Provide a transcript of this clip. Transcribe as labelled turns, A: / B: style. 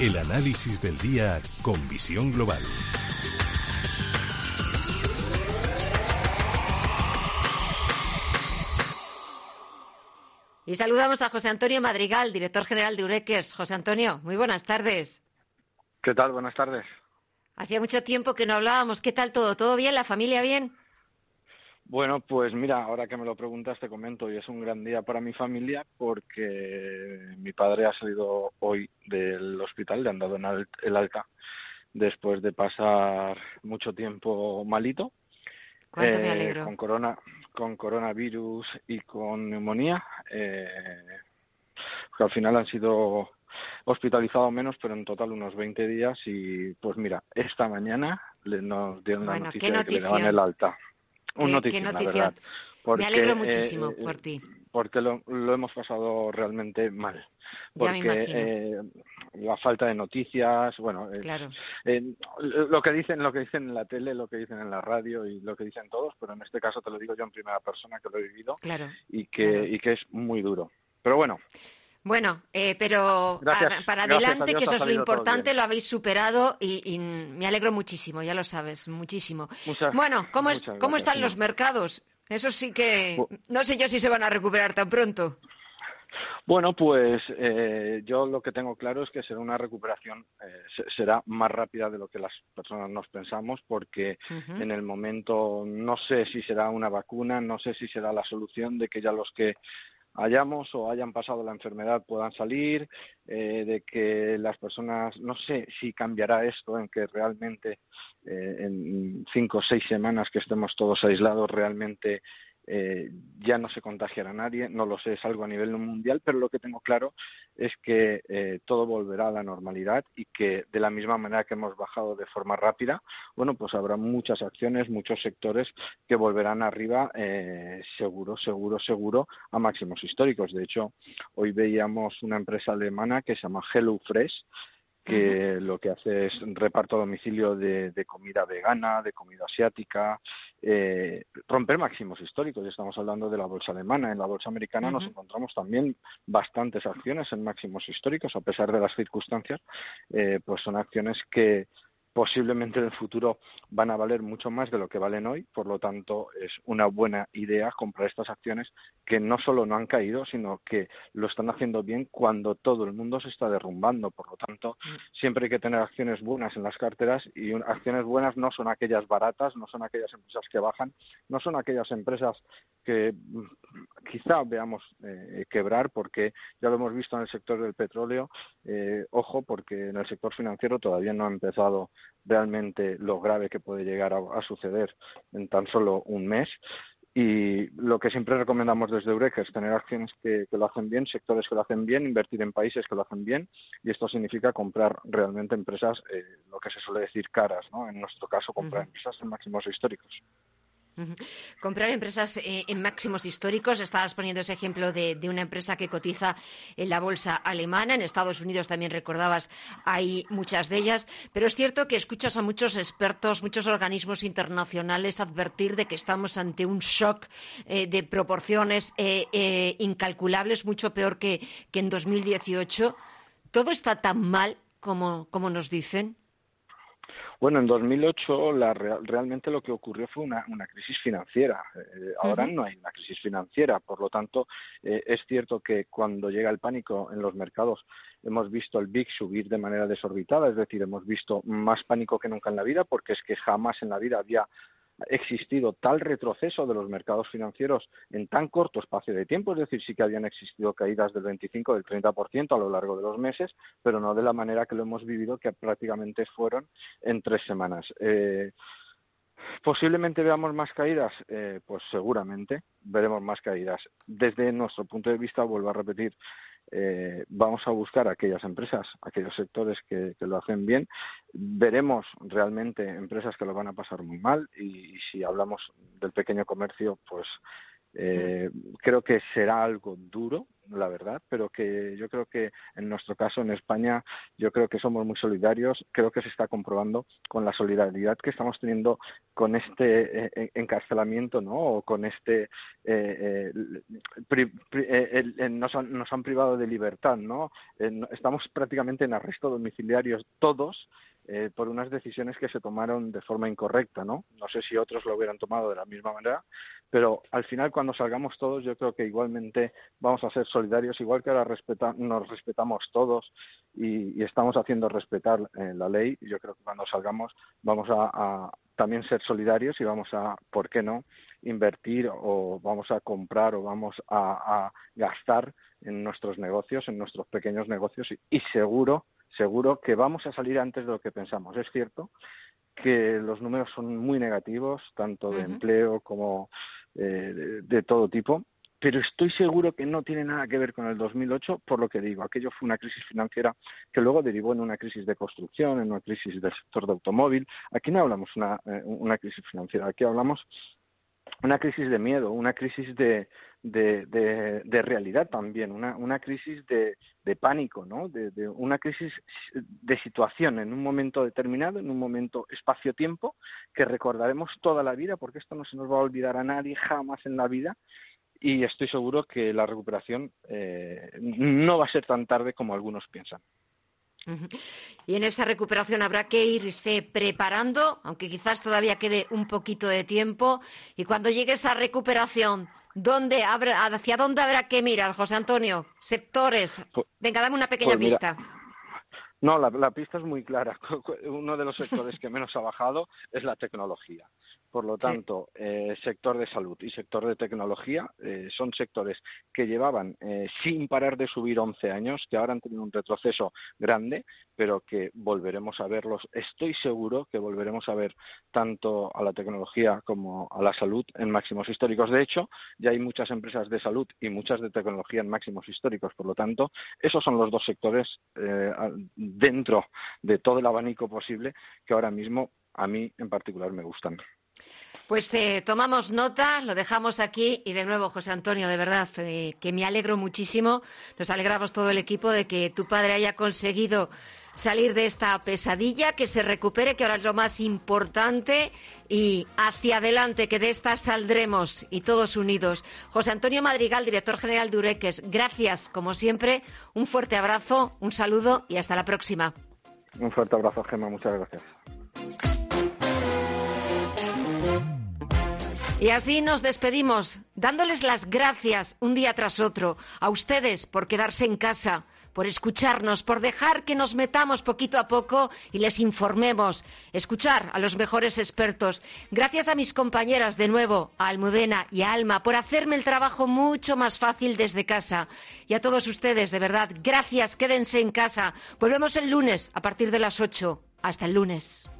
A: El análisis del día con visión global.
B: Y saludamos a José Antonio Madrigal, director general de Ureques. José Antonio, muy buenas tardes.
C: ¿Qué tal? Buenas tardes.
B: Hacía mucho tiempo que no hablábamos. ¿Qué tal todo? ¿Todo bien? ¿La familia bien?
C: Bueno, pues mira, ahora que me lo preguntas te comento, y es un gran día para mi familia porque mi padre ha salido hoy del hospital, le han dado el alta después de pasar mucho tiempo malito.
B: ¿Cuánto me eh, alegro?
C: Con, corona, con coronavirus y con neumonía. Eh, que al final han sido hospitalizados menos, pero en total unos 20 días. Y pues mira, esta mañana le, nos dieron la noticia de que le daban el alta. Un noticia, la verdad.
B: Me alegro muchísimo eh, por ti.
C: Porque lo, lo, hemos pasado realmente mal. Porque eh, la falta de noticias, bueno, eh, lo que dicen, lo que dicen en la tele, lo que dicen en la radio y lo que dicen todos, pero en este caso te lo digo yo en primera persona que lo he vivido y que y que es muy duro. Pero bueno,
B: bueno, eh, pero para adelante, que eso es lo importante, lo habéis superado y, me alegro muchísimo, ya lo sabes, muchísimo. bueno, ¿cómo, ¿cómo están los mercados? Eso sí que no sé yo si se van a recuperar tan pronto.
C: Bueno, pues eh, yo lo que tengo claro es que será una recuperación, eh, será más rápida de lo que las personas nos pensamos, porque en el momento no sé si será una vacuna, no sé si será la solución de que ya los que hayamos o hayan pasado la enfermedad puedan salir, eh, de que las personas, no sé si cambiará esto en que realmente eh, en cinco o seis semanas que estemos todos aislados realmente eh, ya no se contagiará nadie, no lo sé, es algo a nivel mundial, pero lo que tengo claro es que eh, todo volverá a la normalidad y que de la misma manera que hemos bajado de forma rápida, bueno, pues habrá muchas acciones, muchos sectores que volverán arriba eh, seguro, seguro, seguro a máximos históricos. De hecho, hoy veíamos una empresa alemana que se llama HelloFresh, que lo que hace es reparto a domicilio de, comida vegana, de comida asiática, eh, romper máximos históricos. Estamos hablando de la bolsa alemana. En la bolsa americana nos encontramos también bastantes acciones en máximos históricos, a pesar de las circunstancias, eh, pues son acciones que posiblemente en el futuro van a valer mucho más de lo que valen hoy, por lo tanto es una buena idea comprar estas acciones que no solo no han caído, sino que lo están haciendo bien cuando todo el mundo se está derrumbando, por lo tanto mm. siempre hay que tener acciones buenas en las carteras y acciones buenas no son aquellas baratas, no son aquellas empresas que bajan, no son aquellas empresas que mm, quizá veamos eh, quebrar porque ya lo hemos visto en el sector del petróleo, eh, ojo porque en el sector financiero todavía no ha empezado realmente lo grave que puede llegar a, suceder en tan solo un mes. Y lo que siempre recomendamos desde Eureka es tener acciones que, lo hacen bien, sectores que lo hacen bien, invertir en países que lo hacen bien, y esto significa comprar realmente empresas, eh, lo que se suele decir caras, ¿no? En nuestro caso, comprar empresas en máximos históricos.
B: Comprar empresas eh, en máximos históricos. Estabas poniendo ese ejemplo de, una empresa que cotiza en la bolsa alemana. En Estados Unidos también recordabas, hay muchas de ellas. Pero es cierto que escuchas a muchos expertos, muchos organismos internacionales advertir de que estamos ante un shock eh, de proporciones eh, incalculables, mucho peor que, que en 2018. ¿Todo está tan mal como nos dicen?
C: Bueno, en 2008 la, realmente lo que ocurrió fue una, crisis financiera. Eh, ahora no hay una crisis financiera, por lo tanto, eh, es cierto que cuando llega el pánico en los mercados hemos visto el BIC subir de manera desorbitada, es decir, hemos visto más pánico que nunca en la vida, porque es que jamás en la vida había existido tal retroceso de los mercados financieros en tan corto espacio de tiempo, es decir, sí que habían existido caídas del 25 del 30% a lo largo de los meses, pero no de la manera que lo hemos vivido, que prácticamente fueron en tres semanas. Eh, Posiblemente veamos más caídas, eh, pues seguramente veremos más caídas. Desde nuestro punto de vista, vuelvo a repetir, eh, vamos a buscar aquellas empresas, aquellos sectores que, lo hacen bien. Veremos realmente empresas que lo van a pasar muy mal y, si hablamos del pequeño comercio, pues eh, creo que será algo duro, la verdad, pero que yo creo que en nuestro caso en España, yo creo que somos muy solidarios. Creo que se está comprobando con la solidaridad que estamos teniendo con este eh, encarcelamiento, ¿no? O con este eh, eh, nos, han, nos, han, privado de libertad, ¿no? estamos prácticamente en arresto domiciliario todos eh, por unas decisiones que se tomaron de forma incorrecta, ¿no? No sé si otros lo hubieran tomado de la misma manera, pero al final cuando salgamos todos yo creo que igualmente vamos a ser solidarios, igual que ahora nos respetamos todos y, estamos haciendo respetar eh, la ley, yo creo que cuando salgamos vamos a, también ser solidarios y vamos a, ¿por qué no?, invertir o vamos a comprar o vamos a, gastar en nuestros negocios, en nuestros pequeños negocios y seguro seguro que vamos a salir antes de lo que pensamos. Es cierto que los números son muy negativos, tanto de empleo como eh, de, todo tipo, pero estoy seguro que no tiene nada que ver con el 2008, por lo que digo, aquello fue una crisis financiera que luego derivó en una crisis de construcción, en una crisis del sector de automóvil. Aquí no hablamos una, eh, una crisis financiera, aquí hablamos una crisis de miedo, una crisis de, de, de, realidad también, una, una crisis de, de pánico, ¿no? De, una crisis de situación en un momento determinado, en un momento espacio-tiempo, que recordaremos toda la vida, porque esto no se nos va a olvidar a nadie jamás en la vida. Y estoy seguro que la recuperación eh, no va a ser tan tarde como algunos piensan.
B: Y en esa recuperación habrá que irse preparando, aunque quizás todavía quede un poquito de tiempo. Y cuando llegue esa recuperación, ¿dónde ¿hacia dónde habrá que mirar, José Antonio? Sectores. Pues, Venga, dame una pequeña
C: pues
B: pista.
C: No, la, pista es muy clara. Uno de los sectores que menos ha bajado es la tecnología. Por lo tanto, eh, sector de salud y sector de tecnología eh, son sectores que llevaban eh, sin parar de subir 11 años, que ahora han tenido un retroceso grande, pero que volveremos a verlos. Estoy seguro que volveremos a ver tanto a la tecnología como a la salud en máximos históricos. De hecho, ya hay muchas empresas de salud y muchas de tecnología en máximos históricos. Por lo tanto, esos son los dos sectores dentro de todo el abanico posible que ahora mismo a mí en particular me gustan.
B: Pues eh, tomamos nota, lo dejamos aquí y de nuevo, José Antonio, de verdad, eh, que me alegro muchísimo, nos alegramos todo el equipo de que tu padre haya conseguido salir de esta pesadilla, que se recupere, que ahora es lo más importante y hacia adelante, que de esta saldremos y todos unidos. José Antonio Madrigal, director general de Ureques, gracias, como siempre, un fuerte abrazo, un saludo y hasta la próxima.
C: Un fuerte abrazo, Gemma, muchas gracias.
B: Y así nos despedimos, dándoles las gracias un día tras otro a ustedes por quedarse en casa, por escucharnos, por dejar que nos metamos poquito a poco y les informemos, escuchar a los mejores expertos. Gracias a mis compañeras de nuevo, a Almudena y a Alma, por hacerme el trabajo mucho más fácil desde casa. Y a todos ustedes, de verdad, gracias, quédense en casa. Volvemos el lunes a partir de las ocho. Hasta el lunes.